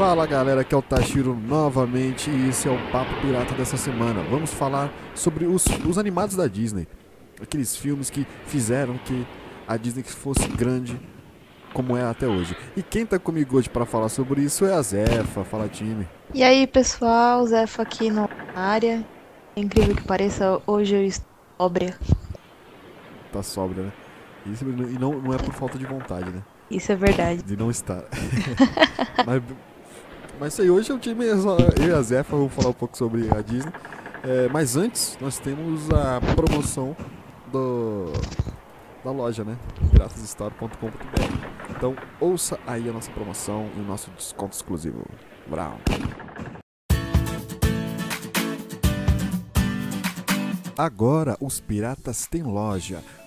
Fala galera, aqui é o Tashiro novamente e esse é o Papo Pirata dessa semana. Vamos falar sobre os, os animados da Disney. Aqueles filmes que fizeram que a Disney fosse grande como é até hoje. E quem tá comigo hoje para falar sobre isso é a Zefa. Fala time. E aí pessoal, Zefa aqui na área. É incrível que pareça, hoje eu estou sóbria. Tá sóbria, né? Isso, e não, não é por falta de vontade, né? Isso é verdade. De não estar. mas, mas isso aí, hoje é o time, eu e a Zefa vamos falar um pouco sobre a Disney. É, mas antes, nós temos a promoção do, da loja, né? piratasstore.com.br. Então, ouça aí a nossa promoção e o nosso desconto exclusivo. Brown. Agora, os piratas têm loja.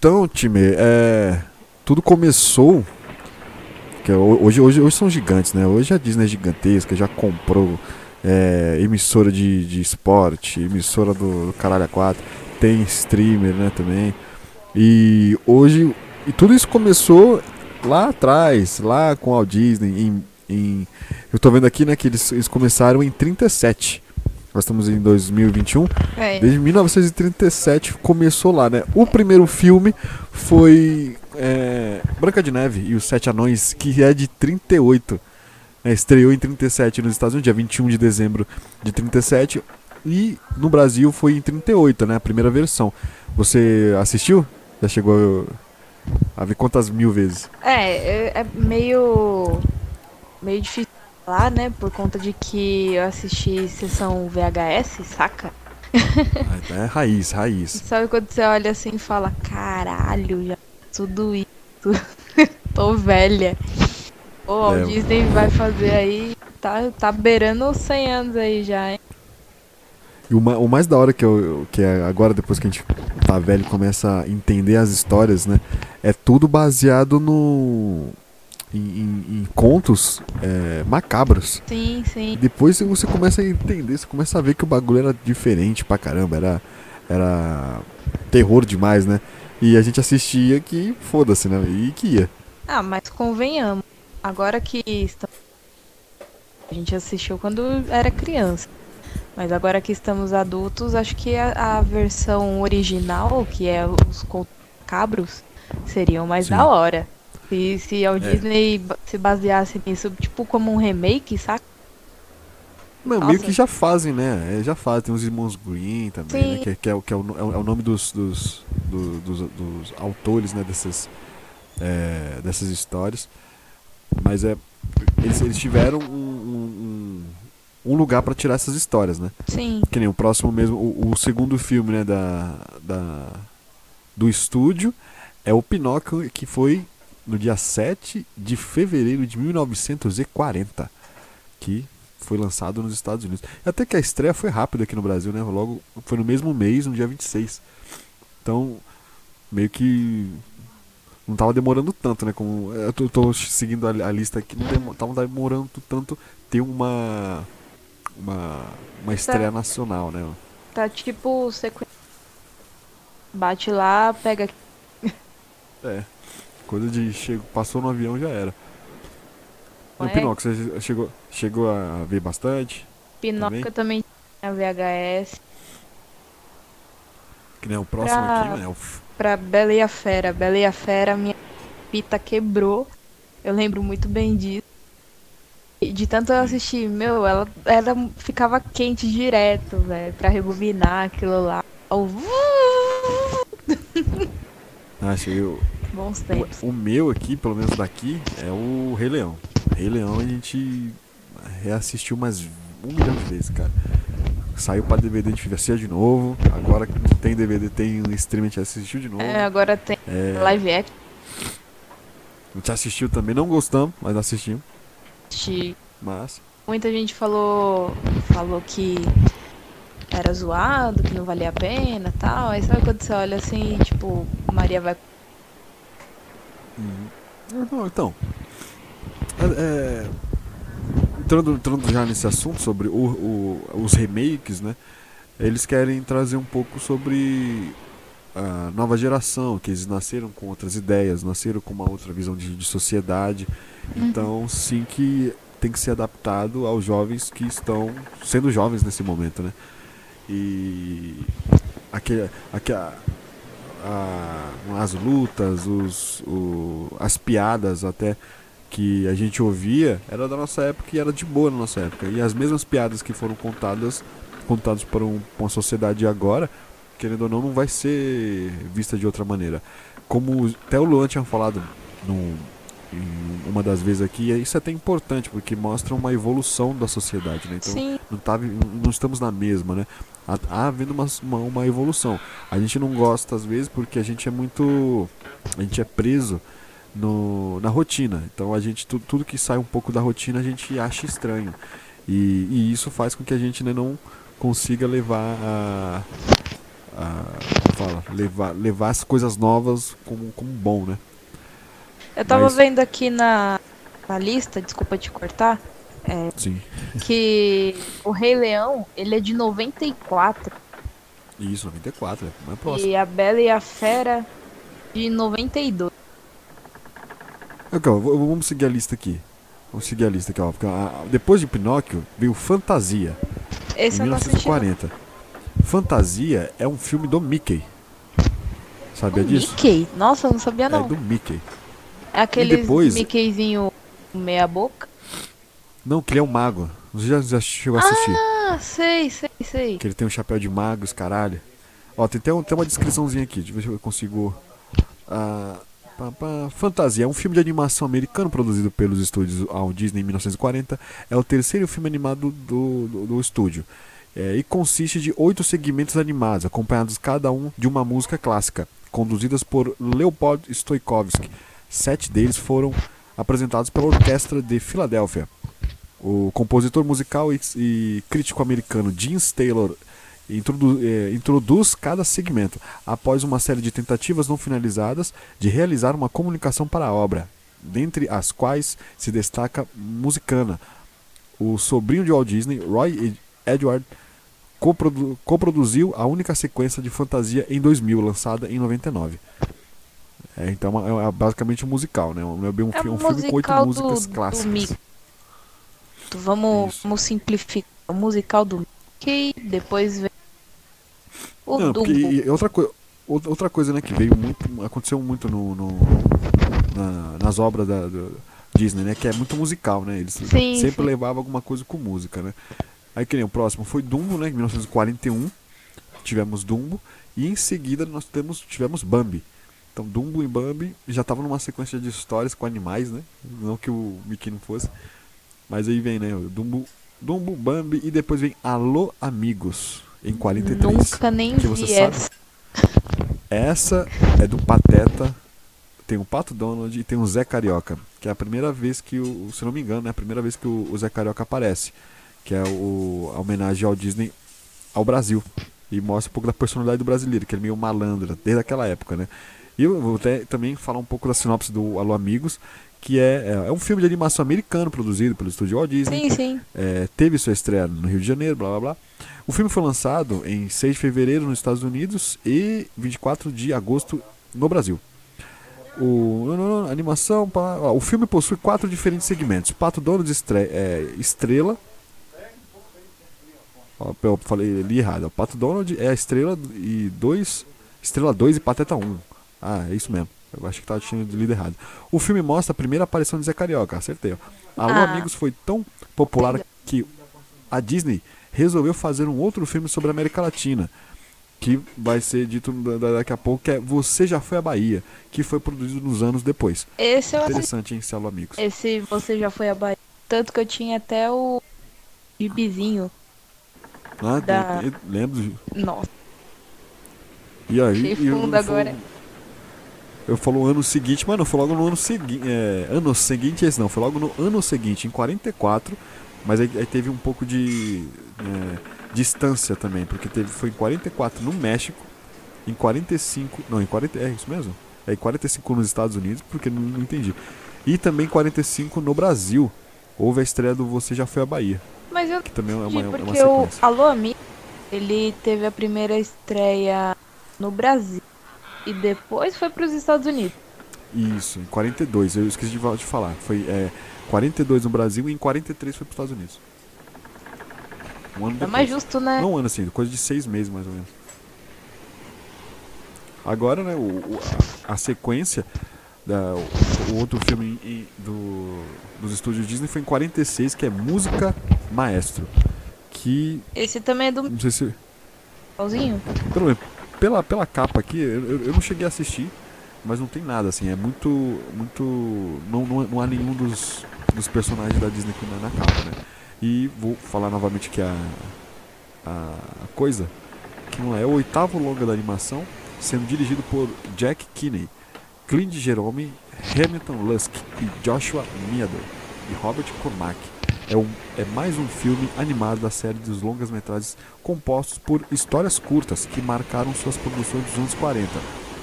Então, time, é, tudo começou. Que é hoje, hoje, hoje são gigantes, né? Hoje a Disney é gigantesca, já comprou é, emissora de, de esporte, emissora do, do Caralho 4, tem streamer, né, também. E hoje, e tudo isso começou lá atrás, lá com a Disney, em, em, eu tô vendo aqui, né, que eles, eles começaram em 37. Nós estamos em 2021. É. Desde 1937 começou lá, né? O primeiro filme foi é, Branca de Neve e os Sete Anões, que é de 38. É, estreou em 37 nos Estados Unidos, dia 21 de dezembro de 37. E no Brasil foi em 38, né? A primeira versão. Você assistiu? Já chegou a ver quantas mil vezes? É, é, é meio. Meio difícil falar, né? Por conta de que eu assisti sessão VHS, saca? Ah, é raiz, raiz. Sabe quando você olha assim e fala, caralho, já tudo isso. Tô velha. Pô, é. Disney vai fazer aí. Tá, tá beirando 100 anos aí já, hein? E o, o mais da hora que, eu, que é agora, depois que a gente tá velho começa a entender as histórias, né? É tudo baseado no em, em, em contos é, macabros. Sim, sim. Depois você começa a entender, você começa a ver que o bagulho era diferente pra caramba, era, era terror demais, né? E a gente assistia que foda-se, né? E que ia. Ah, mas convenhamos. Agora que estamos... a gente assistiu quando era criança. Mas agora que estamos adultos, acho que a, a versão original, que é os cabros, seriam mais Sim. da hora. Se, se a é. Disney se baseasse nisso, tipo, como um remake, saca? Não, meio que já fazem, né? É, já fazem, tem os irmãos Green também, né? que, que, é, que é, o, é o nome dos, dos, do, dos, dos, autores né? dessas, é, dessas histórias. Mas é, eles, eles tiveram um, um, um lugar para tirar essas histórias, né? Sim. Que nem o próximo mesmo, o, o segundo filme né, da, da, do estúdio é o Pinóquio, que foi no dia 7 de fevereiro de 1940, que foi lançado nos Estados Unidos. Até que a estreia foi rápida aqui no Brasil, né? Logo foi no mesmo mês, no dia 26. Então, meio que não estava demorando tanto, né? Como eu tô, tô seguindo a, a, lista aqui, não estava demorando tanto ter uma uma uma estreia tá, nacional, né? Tá tipo sequência. Bate lá, pega É. Coisa de chego, passou no avião já era. E o é? Pinóquio, você chegou, chegou a ver bastante? Pinóquio também, tinha VHS. Que nem o próximo pra, aqui, né? Pra Bela e a Fera. Bela e a Fera, minha pita quebrou. Eu lembro muito bem disso. E de tanto eu assistir, meu, ela, ela ficava quente direto, velho, pra rebobinar aquilo lá. Ah, cheguei, Bons tempos. O, o meu aqui, pelo menos daqui, é o Rei Leão. Rei Leão a gente reassistiu umas um milhão de vezes, cara. Saiu pra DVD, a gente assistia de novo. Agora que não tem DVD, tem um stream, a gente assistiu de novo. É, agora tem É, live action. a gente assistiu também, não gostamos, mas assistimos. Mas. Muita gente falou, falou que era zoado, que não valia a pena tal. Aí sabe quando você olha assim, tipo, Maria vai. Uhum. Não, então. é, é, entrando, entrando já nesse assunto sobre o, o- os remakes, né? Eles querem trazer um pouco sobre a nova geração, que eles nasceram com outras ideias, nasceram com uma outra visão de, de sociedade. Então, sim que tem que ser adaptado aos jovens que estão sendo jovens nesse momento, né? E aquele, aquele, a- as lutas, os, o- as piadas até que a gente ouvia era da nossa época e era de boa na nossa época. E as mesmas piadas que foram contadas contadas para um, uma sociedade de agora, querendo ou não, não vai ser vista de outra maneira. Como até o Luan tinha falado num, em uma das vezes aqui, isso é até importante, porque mostra uma evolução da sociedade, né? Então, Sim, não, tá, não estamos na mesma, né? Há, há havendo uma, uma, uma evolução. A gente não gosta às vezes porque a gente é muito. A gente é preso no, na rotina. Então a gente tu- tudo que sai um pouco da rotina a gente acha estranho. E, e isso faz com que a gente né, não consiga levar a. a fala? Levar, levar as coisas novas como, como bom, né? Eu tava Mas- vendo aqui na, na lista, desculpa te cortar, Sim. que o Rei Leão, ele é de 94 E isso, 94, é mais próximo. e a Bela e a Fera de 92. Ok, ó, v- vamos seguir a lista aqui. Vamos seguir a lista aqui, ó. porque, depois de Pinóquio veio Fantasia, Esse em eu não assisti. não. 1940. Fantasia é um filme do Mickey. Sabia O disso? Mickey? Nossa, eu não sabia É não. do Mickey. Aquele depois- Mickeyzinho meia boca? Não, que ele é um mago. Você já, já chegou a assistir? Ah, sei, sei, sei. Que ele tem um chapéu de magos, caralho. Ó, tem até um- tem uma descriçãozinha aqui. Deixa eu ver se eu consigo. Ah, pá, pá. Fantasia é um filme de animação americano produzido pelos estúdios Walt Disney em 1940. É o terceiro filme animado do, do, do estúdio. É, e consiste de oito segmentos animados, acompanhados cada um de uma música clássica, conduzidas por Leopold Stoikovsky. Sete deles foram apresentados pela Orquestra de Filadélfia. O compositor musical e, e crítico americano James Taylor introdu- eh, introduz cada segmento, após uma série de tentativas não finalizadas de realizar uma comunicação para a obra, dentre as quais se destaca Musicana. O sobrinho de Walt Disney, Roy Ed- Edward, coprodu- coproduziu a única sequência de fantasia em 2000, lançada em 99. É, então é, é basicamente um musical, né? Não é um, É um um filme com oito do- músicas do clássicas. Mickey. Vamos, Isso. vamos simplificar. O musical do Mickey, depois vem o Não, porque e outra, outra outra coisa, né, que veio muito, aconteceu muito no, no- na- nas obras da, do Disney, né, que é muito musical, né, eles Sim, sempre sim. levavam alguma coisa com música, né. Aí que nem o próximo foi Dumbo, né, em 1941, tivemos Dumbo, e em seguida nós temos, tivemos Bambi. Então Dumbo e Bambi já estavam numa sequência de histórias com animais, né, não que o Mickey não fosse, mas aí vem, né, Dumbo, Dumbo, Bambi, e depois vem Alô Amigos, em 43. Nunca nem que você vi sabe. essa. Essa é do Pateta. Tem o Pato Donald e tem o Zé Carioca. Que é a primeira vez que o. Se não me engano, é a primeira vez que o, o Zé Carioca aparece. Que é o, a homenagem ao Disney ao Brasil. E mostra um pouco da personalidade do brasileiro, que ele é meio malandra, desde aquela época, né? E eu vou até também falar um pouco da sinopse do Alô Amigos, que é, é, é um filme de animação americano produzido pelo estúdio Walt Disney. Sim, sim. É, teve sua estreia no Rio de Janeiro, blá blá blá. O filme foi lançado em 6 de fevereiro nos Estados Unidos e 24 de agosto no Brasil. O, não, não, não, animação, pá, ó, o filme possui quatro diferentes segmentos: Pato Donald estre- é, Estrela. Ó, eu falei ali errado. Pato Donald é a estrela e dois. Estrela 2 e Pateta 1. Ah, é isso mesmo. Eu acho que tava tinha lido errado. O filme mostra a primeira aparição de Zé Carioca, acertei. ó. Alô Ah. Amigos foi tão popular que a Disney resolveu fazer um outro filme sobre a América Latina. que vai ser dito da- da- daqui a pouco, que é Você Já Foi à Bahia, que foi produzido nos anos depois. Esse assisti. Interessante, hein, Celo Amigos? Esse você já foi a Bahia. Tanto que eu tinha até o gibizinho. Ah, da- lembro. Nossa, E aí, e eu agora. falo- Eu falo o ano seguinte, mas não, foi logo no ano seguinte. É, ano seguinte, esse não, foi logo no ano seguinte, em 44. Mas aí, aí teve um pouco de é, distância também, porque teve, foi em 44 no México, em 45. Não, em 40. É isso mesmo? É em 45 nos Estados Unidos, porque não, não entendi. E também 45 no Brasil. Houve a estreia do Você Já Foi à Bahia, mas eu que também é uma, entendi é uma porque o sequência. Alô Amigo, ele teve a primeira estreia no Brasil. E depois foi pros Estados Unidos. Isso, em 42, eu esqueci de fa- de falar. Foi é, 42 no Brasil e em 43 foi para os Estados Unidos. Um ano É mais justo, né? Não um ano assim, coisa de seis meses mais ou menos. Agora, né, o, o- a, a sequência, da, o, o outro filme em- em- do, dos estúdios Disney foi em 46, que é Música Maestro. Que, Esse também é do não sei se... Michelzinho. Pelo menos, pela, pela capa aqui, eu, eu- não cheguei a assistir, mas não tem nada, assim, é muito. muito. Não, não, não há nenhum dos, dos personagens da Disney aqui na, na capa, né? E vou falar novamente que a, a, coisa, que não é, é o oitavo longa da animação, sendo dirigido por Jack Kinney, Clint Jerome, Hamilton Lusk e Joshua Meadow e Robert Cormack. É, um, é mais um filme animado da série dos longas-metragens compostos por histórias curtas que marcaram suas produções dos anos 40.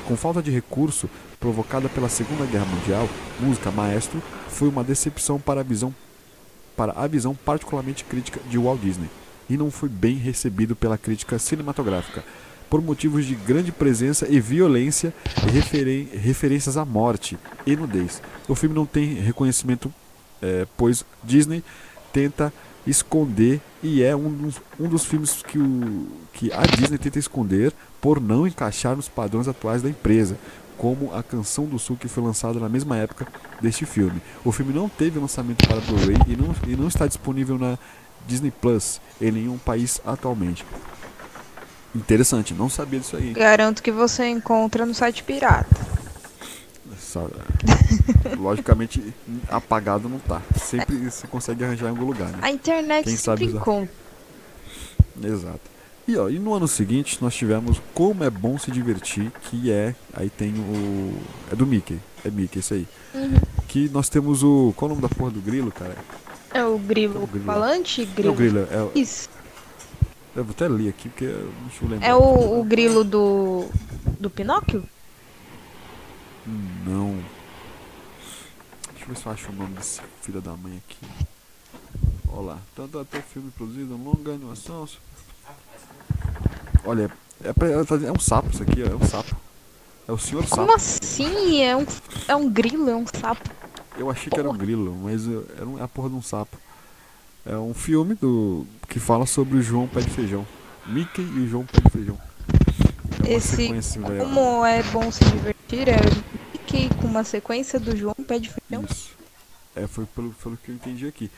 Com falta de recurso provocada pela Segunda Guerra Mundial, Música Maestro foi uma decepção para a visão para a visão particularmente crítica de Walt Disney e não foi bem recebido pela crítica cinematográfica por motivos de grande presença e violência referen- referências à morte e nudez. O filme não tem reconhecimento, eh, pois Disney tenta esconder e é um dos, um dos filmes que, o, que a Disney tenta esconder por não encaixar nos padrões atuais da empresa, como a Canção do Sul que foi lançada na mesma época deste filme. O filme não teve lançamento para Blu-ray e não, e não está disponível na Disney Plus em nenhum país atualmente. Interessante, não sabia disso aí. Garanto que você encontra no site pirata. Essa- logicamente apagado não tá. Sempre você consegue arranjar em algum lugar, né? A internet Quem sabe usar. encontra. Exato. E, ó, e no ano seguinte nós tivemos Como é Bom Se Divertir, que é. Aí tem o. É do Mickey. É Mickey, isso aí. Uhum. Que nós temos o. Qual é o nome da porra do grilo, cara? É o grilo, O grilo. falante? Não, Grilo. o grilo. É, o- Isso. eu vou até ler aqui porque eu lembrar. É o, o grilo do. do Pinóquio? Não. Deixa eu ver se eu acho o nome desse filho da mãe aqui. Olha lá. Tanto até filme produzido, longa animação. Olha, é, dizendo- é um sapo isso aqui, é um sapo. É o senhor Como sapo. assim? É um, é um grilo, é um sapo. Eu achei que era um Porra. grilo, mas uh, era um- é a porra de um sapo. É um filme do que fala sobre o João Pé de Feijão. Mickey e o João Pé de Feijão. É Esse- velho. Como é bom se divertir, é Mickey com uma sequência do João Pé de Feijão. Isso. É, foi pelo, pelo que eu entendi aqui.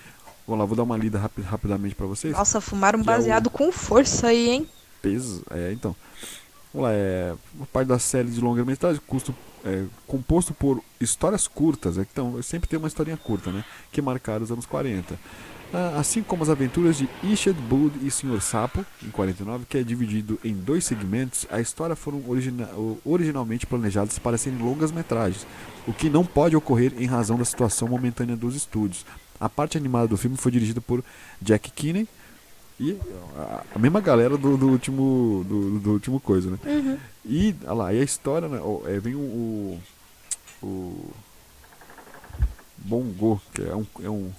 Vamos lá, vou dar uma lida rapi- rapidamente pra vocês. Nossa, fumaram Que é o- baseado com força aí, hein? peso. É, então. Vamos lá, é uma parte da série de longa-metragem, custo é, composto por histórias curtas, é, então sempre tem uma historinha curta, né? Que marcaram os anos 40. Ah, assim como as aventuras de Ishad Bud e Sr. Sapo, em 49, que é dividido em dois segmentos, a história foram origina- originalmente planejadas para serem longas metragens, o que não pode ocorrer em razão da situação momentânea dos estúdios. A parte animada do filme foi dirigida por Jack Kinney, e a, a mesma galera do, do último do, do último coisa, né? Uhum. E olha lá, e a história, né? é, vem o, o, o Bongo, que é um, é um,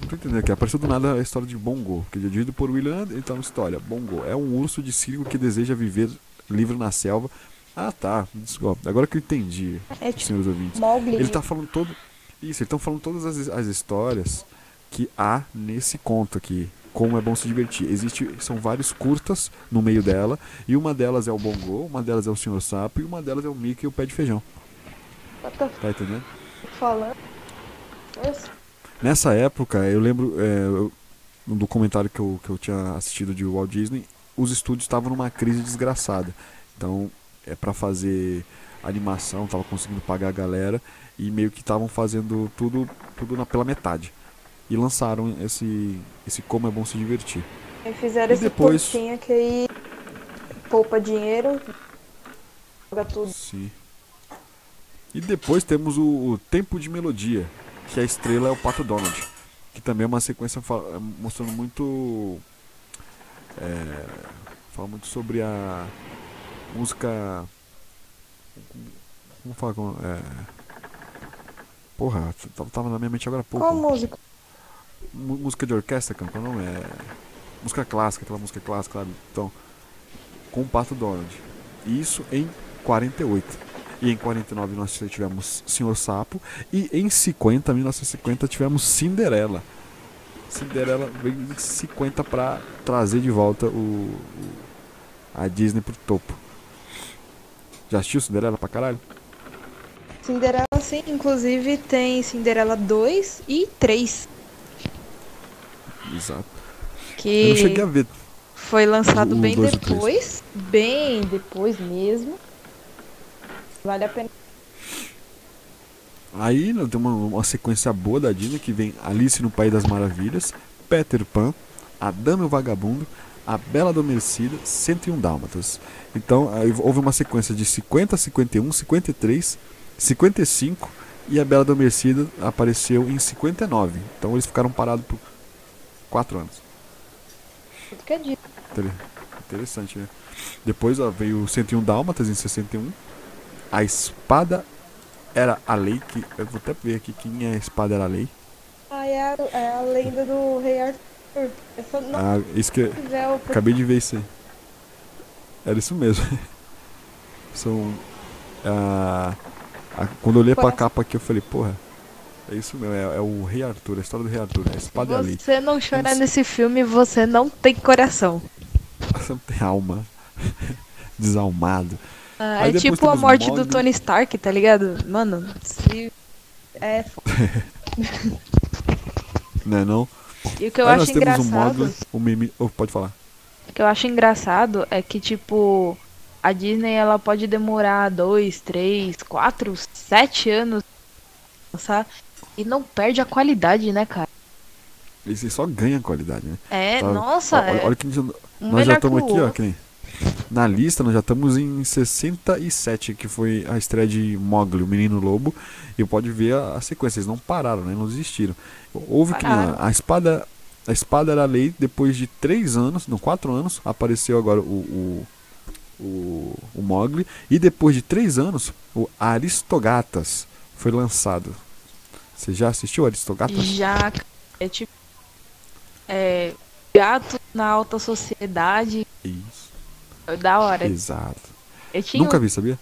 Não tô entendendo aqui, apareceu do nada a história de Bongo, que é dirigido por William, então história, Bongo, é um urso de circo que deseja viver livre na selva. Ah tá, desculpa, agora que eu entendi, É tipo senhores ouvintes. Mogli. Ele tá falando todo. Isso, ele tá falando todas as, as histórias que há nesse conto aqui. Como é bom se divertir. Existe, são vários curtas no meio dela. E uma delas é o Bongo, uma delas é o Senhor Sapo e uma delas é o Mickey e o Pé de Feijão. Tá entendendo? falando? Esse- Nessa época, eu lembro é, no documentário que eu, que eu tinha assistido de Walt Disney, os estúdios estavam numa crise desgraçada. Então, é para fazer animação, tava conseguindo pagar a galera e meio que estavam fazendo tudo tudo na, pela metade. E lançaram esse esse Como é bom se divertir. E fizeram E esse depois- cursinho que aí poupa dinheiro, joga tudo. Sim. E depois temos o, o Tempo de Melodia, que a estrela é o Pato Donald, que também é uma sequência fa- mostrando muito é, fala muito sobre a música como fala é, porra, tava- na minha mente agora há pouco. Qual música? Música de orquestra, cara, qual é o nome? É. Música clássica, aquela música clássica, sabe? Então, com o Pato Donald. Isso em 48. E em 49 nós tivemos Senhor Sapo. E em 50, 1950, tivemos Cinderela. Cinderela veio em 50 pra trazer de volta o, a Disney pro topo. Já assistiu Cinderela pra caralho? Cinderela sim, inclusive tem Cinderela 2 e 3, Exato. Eu que não cheguei a ver. foi lançado bem dois depois, bem depois mesmo. Vale a pena. Aí né, tem uma, uma sequência boa da Disney que vem Alice no País das Maravilhas, Peter Pan, A Dama e o Vagabundo, A Bela Adormecida, 101 Dálmatas. Então houve uma sequência de 50, 51, 53, 55 e A Bela Adormecida apareceu em 59. Então eles ficaram parados por 4 anos. Tudo que é dito. Inter- Interessante, né? Depois ó, veio o 101 Dálmatas em 61. A Espada era a lei, que eu vou até ver aqui quem é a Espada era a lei. Ah, é a, é a lenda do Rei Arthur. Eu só não Ah, isso que tiver o acabei de ver isso aí. Era isso mesmo. São ah, a- quando eu olhei pra capa aqui eu falei, porra, é isso mesmo, é, é o Rei Arthur, a história do Rei Arthur, a Espada é a lei. Você não chorar nesse filme, você não tem coração. Você não tem alma. Desalmado. Ah, é tipo a morte do. Tony Stark, tá ligado? Mano, se... é foda. Né não? E o que eu Aí acho nós engraçado, Mogli, o Mimi. Oh, pode falar. o que eu acho engraçado é que tipo a Disney ela pode demorar dois, três, quatro, sete anos pra lançar e não perde a qualidade, né, cara? Esse só ganha qualidade, né? É, Tá- nossa, Olha, é olha que a gente- um nós já estamos que aqui, ó, que nem. Na lista, nós já estamos em 67, que foi a estreia de Mogli, o Menino Lobo. E pode ver a, a sequência, eles não pararam, né? Não desistiram. Houve que a, espada. A espada era a lei, depois de 3 anos, não, 4 anos, apareceu agora o, o, o, o Mogli. E depois de 3 anos, o Aristogatas foi lançado. Você já assistiu Aristogatas? Já é tipo é gato na alta sociedade, Isso, da hora. exato. Eu tinha Nunca vi, sabia?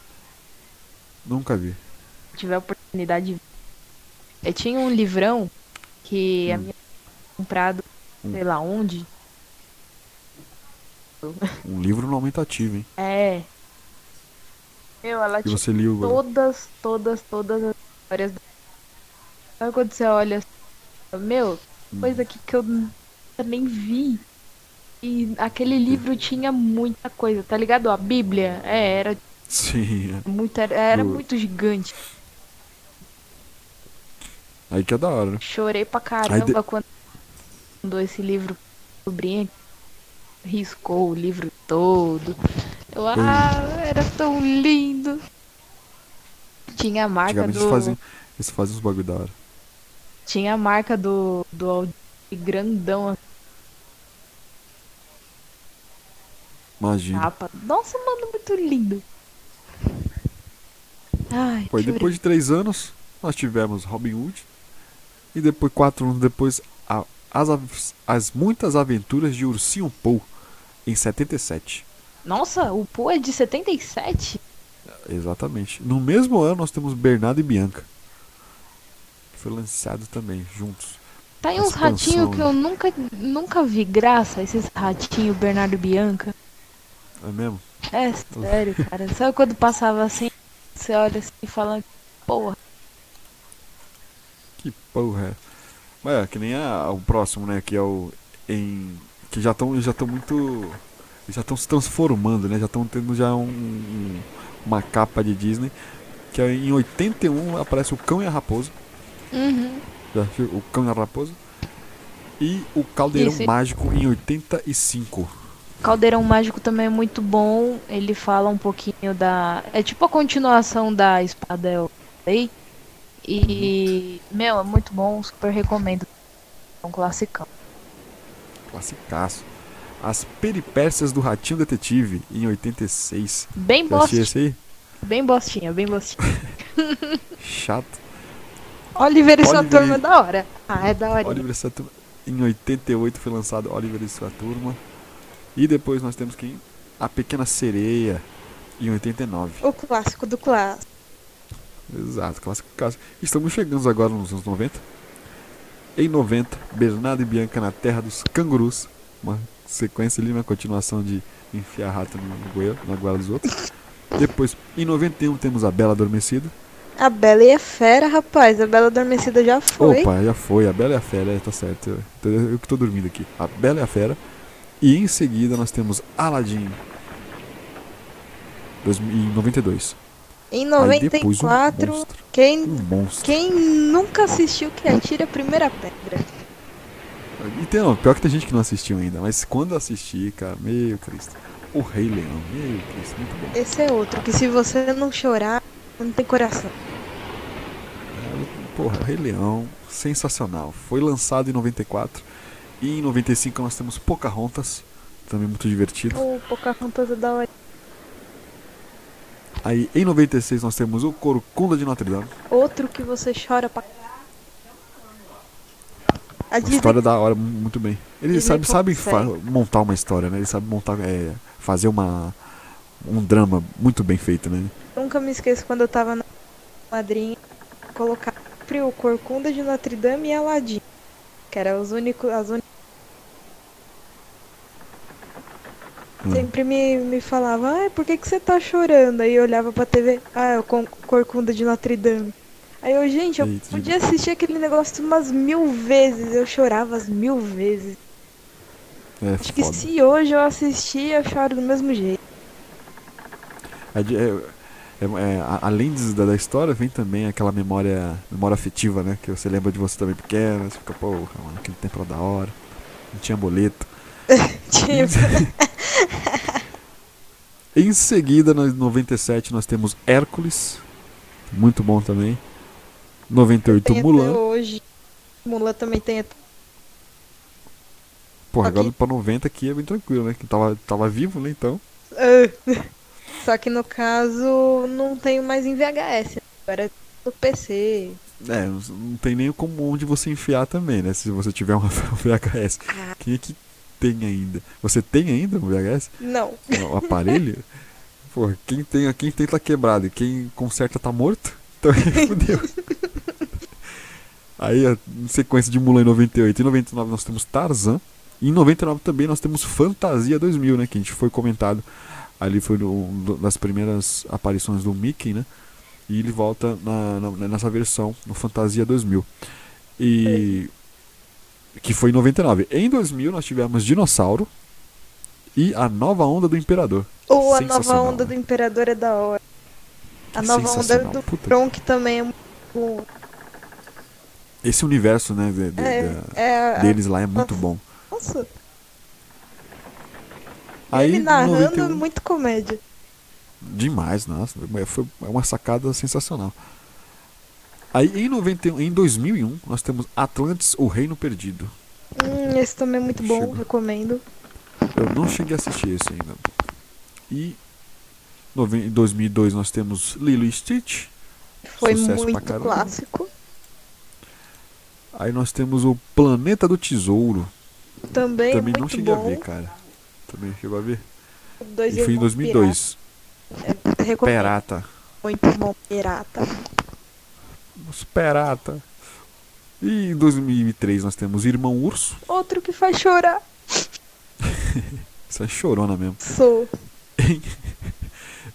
Nunca vi. tiver a oportunidade de ver. Eu tinha um livrão que a Hum. minha tinha comprado, Hum. sei lá onde. Um livro no aumentativo, hein? É. Meu, ela E tinha você liu todas, todas, todas as histórias. Sabe quando você olha assim, meu, Hum. coisa aqui que eu nem vi. E aquele livro tinha muita coisa, tá ligado? A Bíblia, é, era Sim, é. muito, era, era muito gigante. aí que é da hora. Chorei pra caramba quando mandou esse livro sobrinha. Riscou o livro todo. Eu, ah, era tão lindo. Tinha a marca do. eles faziam, eles faziam uns bagulho da hora. Tinha a marca do, do grandão assim, Imagina. Nossa, mano, muito lindo. Ai, chorei. depois de três anos, nós tivemos Robin Hood. E depois, quatro anos depois, a- as, as muitas aventuras de Ursinho Paul, em 77. Nossa, o Pô é de 77? Exatamente. No mesmo ano, nós temos Bernardo e Bianca. Que foi lançado também, juntos. Tá aí uns ratinhos que né? eu nunca, nunca vi graça, esses ratinhos Bernardo e Bianca. É mesmo? É sério, cara. Sabe quando passava assim, você olha assim e fala, porra, Que porra é. Mas é, que nem a- o próximo, né? Que é o. Em. Que já estão já tão muito já estão se transformando, né? Já estão tendo já um, um, uma capa de Disney. Que é em 81 aparece o Cão e a Raposa. Uhum. Já viu? O Cão e a Raposa. E o Caldeirão Isso. Mágico em 85. Caldeirão Mágico também é muito bom. Ele fala um pouquinho da. É tipo a continuação da Espadel aí. E. Meu, é muito bom, super recomendo. É um classicão. Classicaço. As Peripécias do Ratinho Detetive em 86. Bem bostinha, esse aí? bem bostinha, bem bostinha. Chato. Oliver e sua Oliver e- turma é da hora. Ah, é da hora. Oliver e sua turma. Em 88 foi lançado Oliver e sua turma. E depois nós temos quem? A Pequena Sereia em 89. O clássico do clássico. Exato, clássico caso. Estamos chegando agora nos anos 90. Em 90, Bernardo e Bianca na Terra dos Cangurus. Uma sequência ali, uma continuação de enfiar rato no goiânia, na goela dos outros. Depois, em 91, temos a Bela Adormecida. A Bela e a Fera, rapaz. A Bela Adormecida já foi. Opa, já foi. A Bela e a Fera, é, tá certo. Eu, eu que tô dormindo aqui. A Bela e a Fera. E em seguida nós temos Aladdin. Dois, em 92. Em Aí depois um 94, monstro. quem, Um monstro. quem nunca assistiu que atire a primeira pedra. E tem, não, pior que tem gente que não assistiu ainda, mas quando assistir, cara, meu Cristo. O Rei Leão, meu Cristo, muito bom. Esse é outro, que se você não chorar, não tem coração. Porra, Rei Leão, sensacional. Foi lançado em 94. E em 95 nós temos Pocahontas, também muito divertido. O Pocahontas é da hora. Aí em 96 nós temos o Corcunda de Notre Dame. Outro que você chora pra. A história da hora, mu- muito bem. Eles sabem, fa- consegue. montar uma história, né? Eles sabem montar, é, fazer uma, um drama muito bem feito, né? nunca me esqueço quando eu tava na madrinha, colocar o Corcunda de Notre Dame e Aladdin. Que eram os únicos. As únicas. Hum. Sempre me, me falava, ai, por que, que você tá chorando? Aí eu olhava pra TV, ah, é o Con- Corcunda de Notre Dame. Aí eu, gente, eu Eita, podia assistir aquele negócio umas mil vezes. Eu chorava as mil vezes. É Acho que foda. se hoje eu assistir, eu choro do mesmo jeito. É é- é- é, além des- da, da história, vem também aquela memória, memória afetiva, né? Que você lembra de você também pequena, você fica, porra, mano, aquele tempo era da hora. Não tinha boleto. Tipo, Em seguida, no 97, nós temos Hércules. Muito bom também. 98, tem até Mulan. hoje. Mulan também tem Porra, Aqui. agora pra 90 aqui é bem tranquilo, né? Que tava, tava vivo, né? Então. Ah, Só que no caso não tenho mais em VHS. Agora é no PC. É, não tem nem como onde você enfiar também, né? Se você tiver uma VHS. Quem é que tem ainda? Você tem ainda um VHS? Não. O aparelho? Porra, quem tem, quem tem tá quebrado e quem conserta tá morto? Então fudeu. Aí, em sequência de Mulan em 98 e 99 nós temos Tarzan. E em 99 também nós temos Fantasia 2000, né? Que a gente foi comentado. Ali foi um do- das primeiras aparições do Mickey, né? E ele volta na, na- nessa versão, no Fantasia 2000. E. Que foi em 99. Em 2000 nós tivemos Dinossauro e a nova onda do Imperador. Ou a nova onda né? do Imperador é da hora. A Que nova onda do puta. Bronk também é muito bom. Esse universo, né, de- de- É, da- é, deles lá é muito bom. Nossa, Aí, ele narrando 91, muito comédia. demais, nossa, foi é uma sacada sensacional. Aí em 91, em 2001, nós temos Atlantis, o Reino Perdido. Hum, esse também é muito bom, Chegou. recomendo. Eu não cheguei a assistir esse ainda. E nove- em 2002 nós temos Lilo e Stitch. Foi muito clássico. Aí nós temos o Planeta do Tesouro. Também, Também é não muito cheguei a bom. ver, cara. Também chegou a ver. Dois E foi em Irmãos 2002. Pirata. Recomendo. Perata. Muito bom, Pirata. Os Perata. E em 2003 nós temos Irmão Urso. Outro que faz chorar. Isso é chorona mesmo. Sou.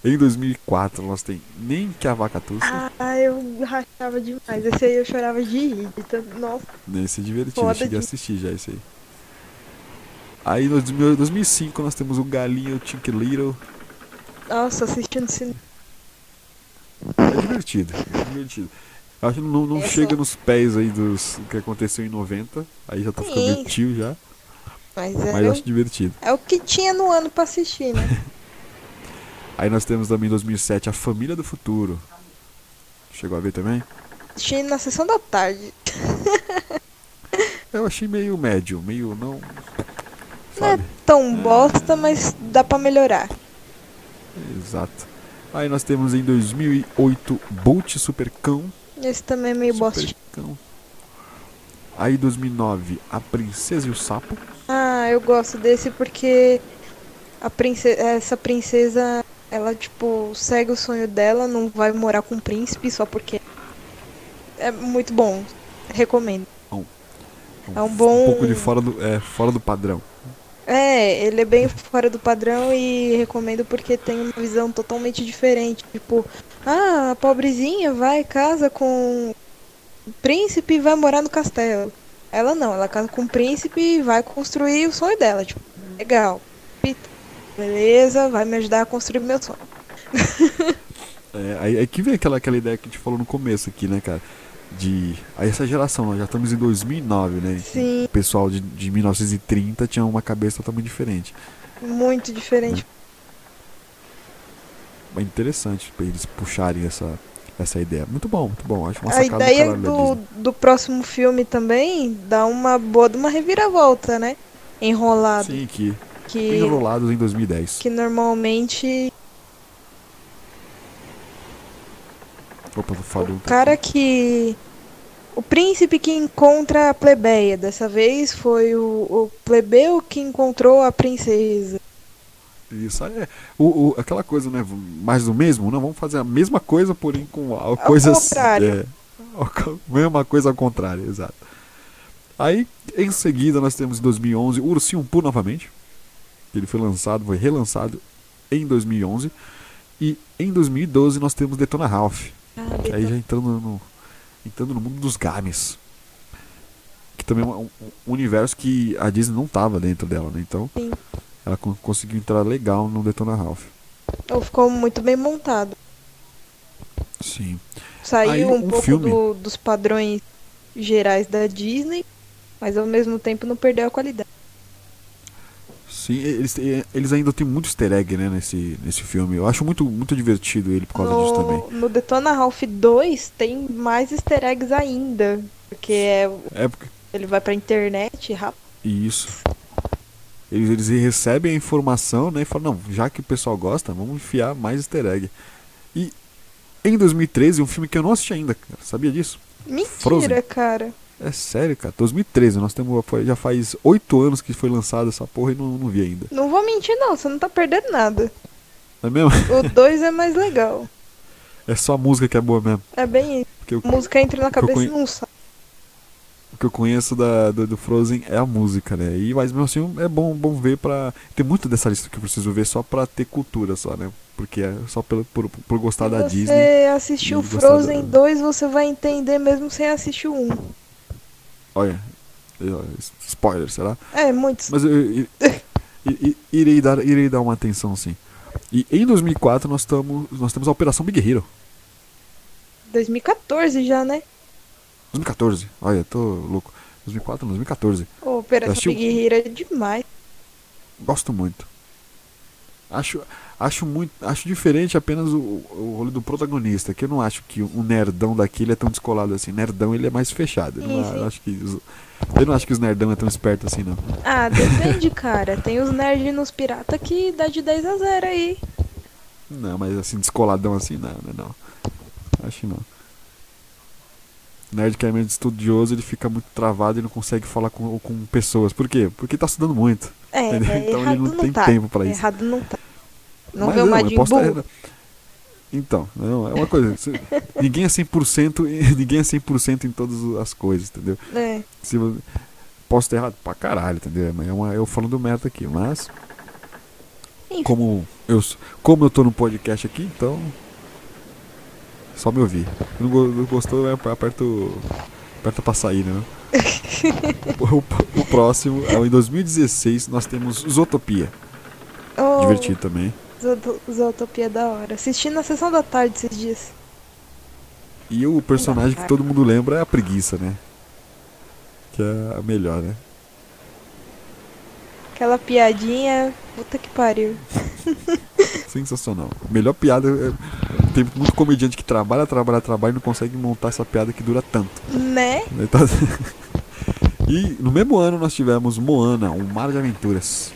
Em 2004 nós tem Nem que a Vaca Tussa. Ah, eu rachava demais. Esse aí eu chorava de rir. Nossa, Esse é divertido. foda Eu cheguei a de- assistir já esse aí. Aí no 2005 nós temos o Galinho Tink Little. Nossa, assistindo cinema. É divertido, é divertido. Acho que não, não Essa- chega nos pés aí dos do que aconteceu em 90. Aí já tá ficando Sim. meio tio já. Mas é, Mas eu acho divertido. é o que tinha no ano pra assistir, né? Aí nós temos também em 2007 A Família do Futuro. Chegou a ver também? Assisti na sessão da tarde. Eu achei meio médio, meio não. Não é Sabe? tão bosta, mas dá pra melhorar. Exato. Aí nós temos em 2008 Bolt Supercão. Esse também é meio bosta. Aí 2009 A Princesa e o Sapo. Ah, eu gosto desse porque a princesa, essa princesa, ela tipo segue o sonho dela, não vai morar com o príncipe só porque é muito bom. Recomendo. É um bom- Um pouco de fora do, é, fora do padrão. É, ele é bem fora do padrão e recomendo porque tem uma visão totalmente diferente. Tipo, ah, a pobrezinha vai casa com o príncipe e vai morar no castelo. Ela não, ela casa com o príncipe e vai construir o sonho dela. Tipo, legal. Beleza, vai me ajudar a construir meu sonho. É, aí, aí que vem aquela, aquela ideia que a gente falou no começo aqui, né, cara? De. Aí essa geração, nós já estamos em 2009, né? Sim. O pessoal de, de 1930 tinha uma cabeça totalmente diferente. Muito diferente. É interessante pra eles puxarem essa, essa ideia. Muito bom, muito bom. Acho uma A ideia do, do próximo filme também dá uma boa de uma reviravolta, né? Enrolado. Sim, que Que, enrolados em 2010. que normalmente Opa, falhou. um O cara que. O príncipe que encontra a plebeia. Dessa vez foi o, o plebeu que encontrou a princesa. Isso aí é. O, o- aquela coisa, né? Mais do mesmo? Não, vamos fazer a mesma coisa, porém com a, coisas. contrário. É, ao mesma coisa ao contrário, exato. Aí, em seguida, nós temos em 2011 o Ursinho Poo novamente. Ele foi lançado, foi relançado em 2011. E em 2012 nós temos Detona Ralph. Que aí já entrando no, entrando no mundo dos games. Que também é um, um universo que a Disney não tava dentro dela, né? Então Sim. Ela con- conseguiu entrar legal no Detona Ralph. Ficou muito bem montado. Sim. Saiu Aí, um, um pouco filme. do- dos padrões gerais da Disney, mas ao mesmo tempo não perdeu a qualidade. Sim, eles, eles ainda tem muito easter egg, né, nesse, nesse filme. Eu acho muito, muito divertido ele por causa disso também. No, no Detona Ralph 2 tem mais easter eggs ainda. Porque é- É porque. ele vai pra internet rápido. Isso. Eles, eles recebem a informação, né? E falam, não, já que o pessoal gosta, vamos enfiar mais easter egg. E em 2013, um filme que eu não assisti ainda, cara. Sabia disso? Mentira, Frozen. cara. É sério, cara. 2013, nós temos. já faz oito anos que foi lançada essa porra e não, não vi ainda. Não vou mentir, não, você não tá perdendo nada. É mesmo? O 2 é mais legal. É só a música que é boa mesmo. É bem isso. Porque eu, A música entra na cabeça e conhe- não sai. O que eu conheço da, do, do Frozen é a música, né? E, mas mesmo assim é bom, bom ver pra. Tem muito dessa lista que eu preciso ver só pra ter cultura só, né? Porque é só pelo, por, por gostar da Se Disney. você assistiu gostar Frozen da- 2, você vai entender mesmo sem assistir o 1. Olha, eu- spoiler, será? É, muitos. Mas eu, eu- i- irei, dar, irei dar uma atenção sim. E em 2004 nós, tamo, nós temos a Operação Big Hero. 2014 já, né? 2014, olha, tô louco. 2004, não, 2014. Ô, Operação assistiu? Big Hero é demais. Gosto muito. Acho, acho muito, acho diferente apenas o, o rolê do protagonista, que eu não acho que o nerdão daquele é tão descolado assim. Nerdão ele é mais fechado. Eu não, Sim, sim. eu acho que os, eu não acho que os nerdão é tão esperto assim não. Ah, depende, cara. Tem os nerds nos pirata que dá de 10 a 0 aí. Não, mas assim descoladão assim não, não, não. Acho não. Nerd que é meio estudioso, ele fica muito travado e não consegue falar com, com pessoas. Por quê? Porque tá estudando muito. É, é Então ele não não, tem tá. tempo pra isso. Errado não tá. Não Mas vê o Majin posso Então, não, é uma coisa. ninguém é 100% e ninguém é 100% em todas as coisas, entendeu? É. Se posso ter errado pra caralho, entendeu? É uma, eu falando merda aqui, mas como eu como eu tô no podcast aqui, então só me ouvir. Não não gostou, é, aperta o- aperta pra sair, né? o, o, próximo, é em 2016, nós temos Zootopia. Oh, Divertido também. Zootopia é da hora. Assisti na sessão da tarde esses dias. E o personagem que todo mundo lembra é a preguiça, né? Que é a melhor, né? Aquela piadinha. Puta que pariu. Sensacional. Melhor piada. É, tem muito comediante que trabalha, trabalha, trabalha e não consegue montar essa piada que dura tanto. Né? Tá e no mesmo ano nós tivemos Moana, um mar de aventuras.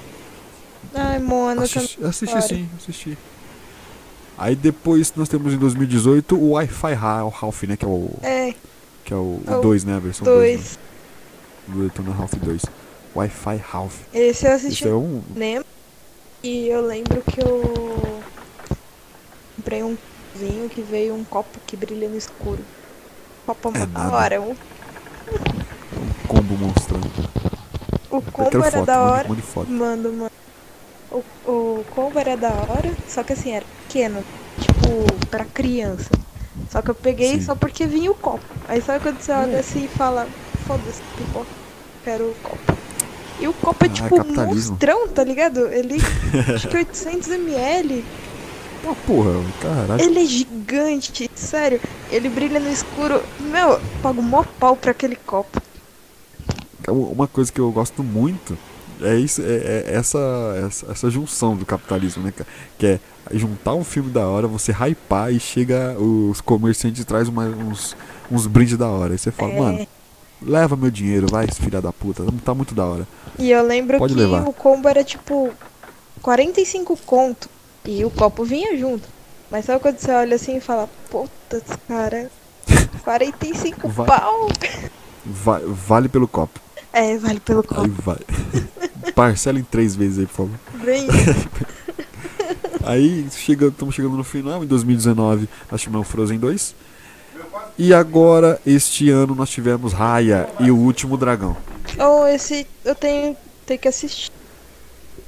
Ai, Moana Assisti, assisti sim, assisti. Aí depois nós temos em 2018 o Wi-Fi Ralph, né? Que é o. É. Que é o 2, é né? A versão 2. Do Detona Ralph 2. Wi-Fi Ralph. Esse eu assisti. Esse é um... Lembro. E eu lembro que eu comprei um vinho que veio um copo que brilha no escuro. Copo é da hora. Um... um combo monstrão. O combo era foto, da hora. Manda, manda. O, o combo era da hora, só que assim, era pequeno. Tipo, pra criança. Só que eu peguei Sim. só porque vinha o copo. Aí sabe quando você olha é. assim e fala, foda-se, pipoca, quero o copo. E o copo é ah, tipo um monstrão, tá ligado? Ele. acho que 800ml. Ah, porra, caralho. Ele é gigante, sério. Ele brilha no escuro. Meu, pago mó pau pra aquele copo. Uma coisa que eu gosto muito é, isso, é, é essa, essa, essa, junção do capitalismo, né, Que é juntar um filme da hora, você hypar e chega os comerciantes traz uma, uns, uns brindes da hora. Aí você fala, é. mano, leva meu dinheiro, vai, filha da puta, tá muito da hora. E eu lembro Pode que levar. o combo era tipo 45 conto e o copo vinha junto. Mas sabe quando você olha assim e fala, puta, cara, 45 vai, pau. Vai, vale pelo copo. É, vale pelo copo. Aí vai. Parcela em três vezes aí, por favor. Bem. aí chega, estamos chegando no final, em 2019 nós tivemos Frozen 2. E agora, este ano, nós tivemos Raya e o Último Dragão. Oh, esse eu tenho, tenho que assistir.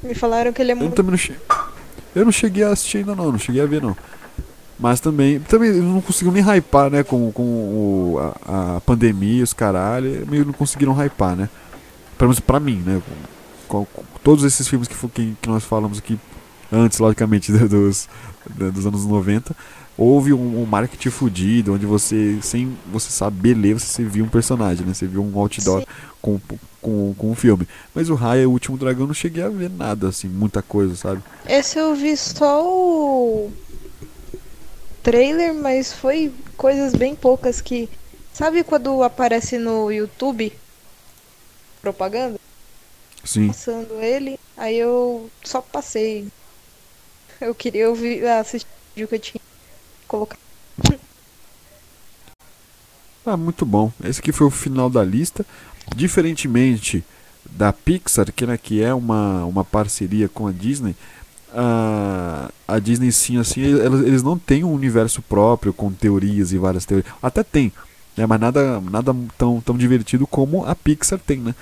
Me falaram que ele é eu muito. Também não che... Eu não cheguei a assistir ainda, não, não cheguei a ver, não. Mas também, também não conseguiu nem hypar, né? Com, com o, a, a pandemia, os caralho, meio não conseguiram hypar, né? Pelo menos pra mim, né? Com, com, todos esses filmes que, que, que, nós falamos aqui antes, logicamente, dos, dos anos 90, houve um, um marketing fudido, onde você, sem você saber ler, você viu um personagem, né? Você viu um outdoor com, com, com um filme. Mas o Raya, o Último Dragão, não cheguei a ver nada, assim, muita coisa, sabe? Esse eu vi só o trailer, mas foi coisas bem poucas que. Sabe quando aparece no YouTube propaganda? Sim. Passando ele, aí eu só passei. Eu queria ouvir, assistir o que eu tinha colocado. Ah, muito bom. Esse aqui foi o final da lista. Diferentemente da Pixar, que, né, que é uma, uma parceria com a Disney, a, a Disney sim, assim, eles, eles não têm um universo próprio com teorias e várias teorias. Até tem, né, mas nada, nada tão, tão divertido como a Pixar tem, né?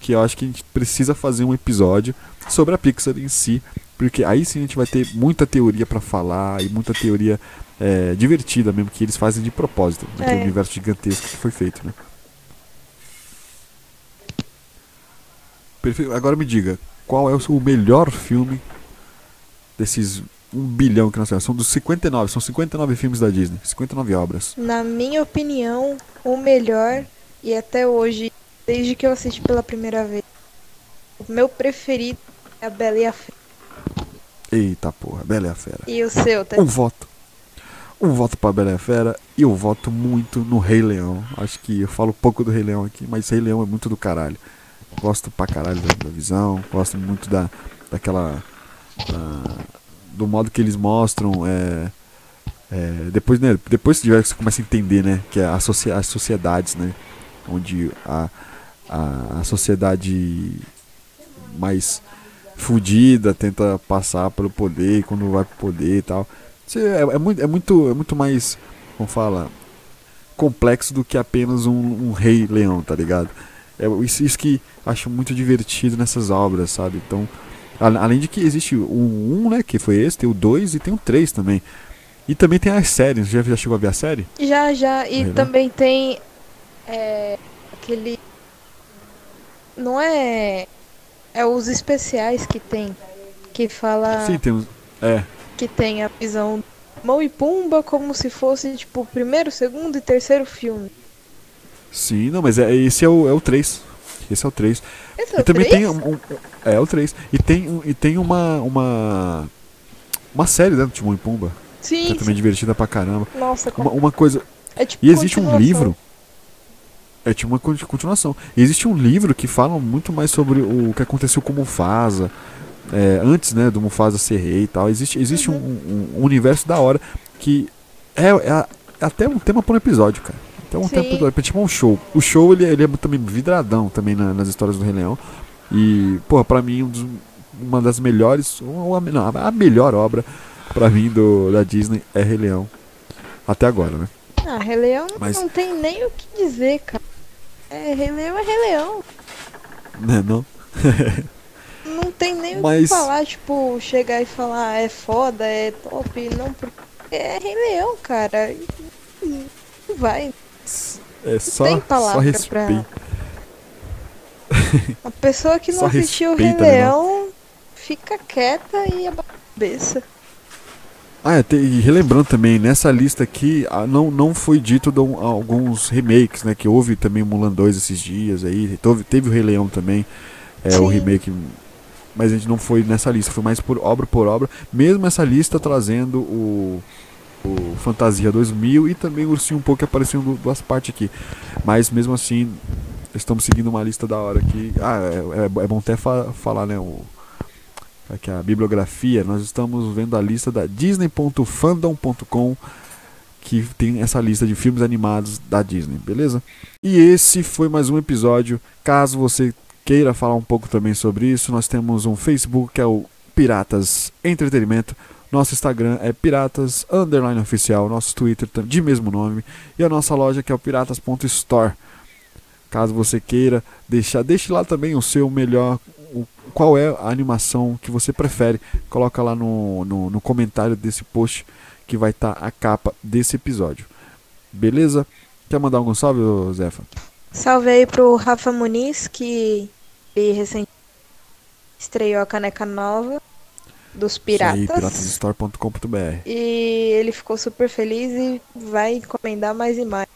Que eu acho que a gente precisa fazer um episódio sobre a Pixar em si, porque aí sim a gente vai ter muita teoria para falar e muita teoria é, divertida mesmo, que eles fazem de propósito, naquele é. universo gigantesco que foi feito, né? Perfeito. Agora me diga, qual é o melhor filme desses um bilhão que nós temos. São dos 59, são 59 filmes da Disney, 59 obras. Na minha opinião, o melhor, e até hoje, desde que eu assisti pela primeira vez, o meu preferido é a Bela e a Fera. Eita porra, Bela e a Fera. E o seu, tá? Um voto. Um voto pra Bela e Fera e eu voto muito no Rei Leão. Acho que eu falo pouco do Rei Leão aqui, mas Rei Leão é muito do caralho. Gosto pra caralho da, da visão, gosto muito da, daquela do modo que eles mostram. É, é, depois, né, depois você começa a entender né, que é a as sociedades, né, onde a, a, a sociedade mais fudida tenta passar pelo poder, quando vai pro poder e tal. Isso é, é, muito, é, muito, é muito mais, como fala, complexo do que apenas um, um rei leão, tá ligado? É isso, isso que acho muito divertido nessas obras, sabe? Então, Além de que existe o 1, né, que foi esse, tem o 2 e tem o 3 também. E também tem as séries, já, já chegou a ver a série? Já, já. E também tem é, aquele não é. É os especiais que tem. Que fala. Sim, tem uns. É. Que tem a visão Mão e Pumba como se fosse, tipo, o primeiro, segundo e terceiro filme. Sim, não, mas é, esse é o, é o 3. Esse é o 3. Esse é e o também 3? tem um, um- é o 3. E tem um- e tem uma uma uma série né, do Timão e Pumba, que Sim, é também divertida pra caramba. sim. Nossa, Uma, uma coisa, é tipo e existe um livro é tipo uma conti- continuação. E existe um livro que fala muito mais sobre o que aconteceu com o Mufasa, é, antes, né, do Mufasa ser rei e tal. Existe existe um, um- um universo da hora que é, é é até um tema para um episódio, cara. Até um Sim. tempo é tipo um show. O show ele, ele é também vidradão também na- nas histórias do Rei Leão. E, porra, pra mim um dos- uma das melhores, ou a, não, a melhor obra pra mim do, da Disney é Rei Leão. Até agora, né? Ah, Rei Leão Mas- não tem nem o que dizer, cara. É, Rei Leão é Rei Leão. Né, não? Não tem nem o que Mas- falar, tipo, chegar e falar é foda, é top, não, porque é Rei Leão, cara. Não vai. É só, tem só respeito. A pessoa que não assistiu o Rei né, Leão fica quieta e abaixa a cabeça. Ah, é, te- e relembrando também, nessa lista aqui, ah, não, não foi dito de um- alguns remakes, né? Que houve também Mulan 2 esses dias aí, teve, teve o Rei Leão também, é, o remake, mas a gente não foi nessa lista, foi mais por obra por obra, mesmo essa lista trazendo o, o Fantasia 2000 e também o Ursinho um pouco que apareceu em duas partes aqui, mas mesmo assim, estamos seguindo uma lista da hora aqui, ah, é, é, é bom até fa- falar, né, o, aqui a bibliografia, nós estamos vendo a lista da disney.fandom.com que tem essa lista de filmes animados da Disney, beleza? E esse foi mais um episódio. Caso você queira falar um pouco também sobre isso, nós temos um Facebook que é o Piratas Entretenimento. Nosso Instagram é Piratas Underline Oficial, nosso Twitter de mesmo nome e a nossa loja que é o piratas.store. Caso você queira deixar, deixe lá também o seu melhor, o, qual é a animação que você prefere. Coloca lá no, no, no comentário desse post que vai estar a capa desse episódio. Beleza? Quer mandar algum salve, Zefa? Salve aí pro Rafa Muniz, que ele recentemente estreou a caneca nova dos Isso aí, Piratas. piratasstore.com.br. E ele ficou super feliz e vai encomendar mais e mais.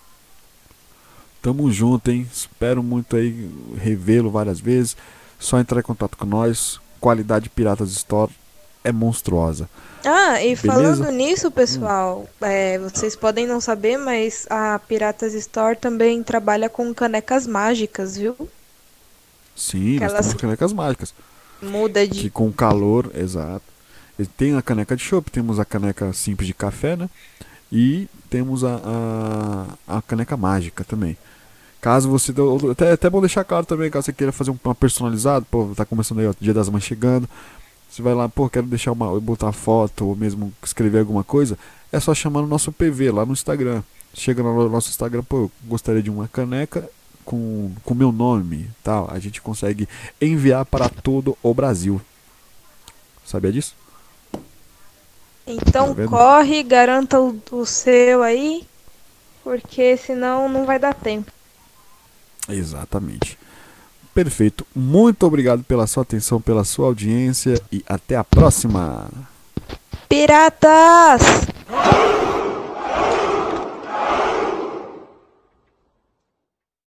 Tamo junto, hein? Espero muito aí revê-lo várias vezes. Só entrar em contato com nós. Qualidade Piratas Store é monstruosa. Ah, e Beleza? falando nisso, pessoal, é, vocês podem não saber, mas a Piratas Store também trabalha com canecas mágicas, viu? Sim, nós Aquelas- temos canecas mágicas. Muda Que de. com calor, exato. Tem a caneca de chopp, temos a caneca simples de café, né? E temos a, a, a caneca mágica também. Caso você. Até, até bom deixar claro também, caso você queira fazer um- uma personalizada, pô, tá começando aí, ó, Dia das Mães chegando. Você vai lá, pô, quero deixar uma. botar foto ou mesmo escrever alguma coisa. É só chamar no nosso PV lá no Instagram. Chega no nosso Instagram, pô, eu gostaria de uma caneca com com meu nome, tal. A gente consegue enviar para todo o Brasil. Sabia disso? Então Tá corre, garanta o, o seu aí, porque senão não vai dar tempo. Exatamente. Perfeito. Muito obrigado pela sua atenção, pela sua audiência e até a próxima. Piratas!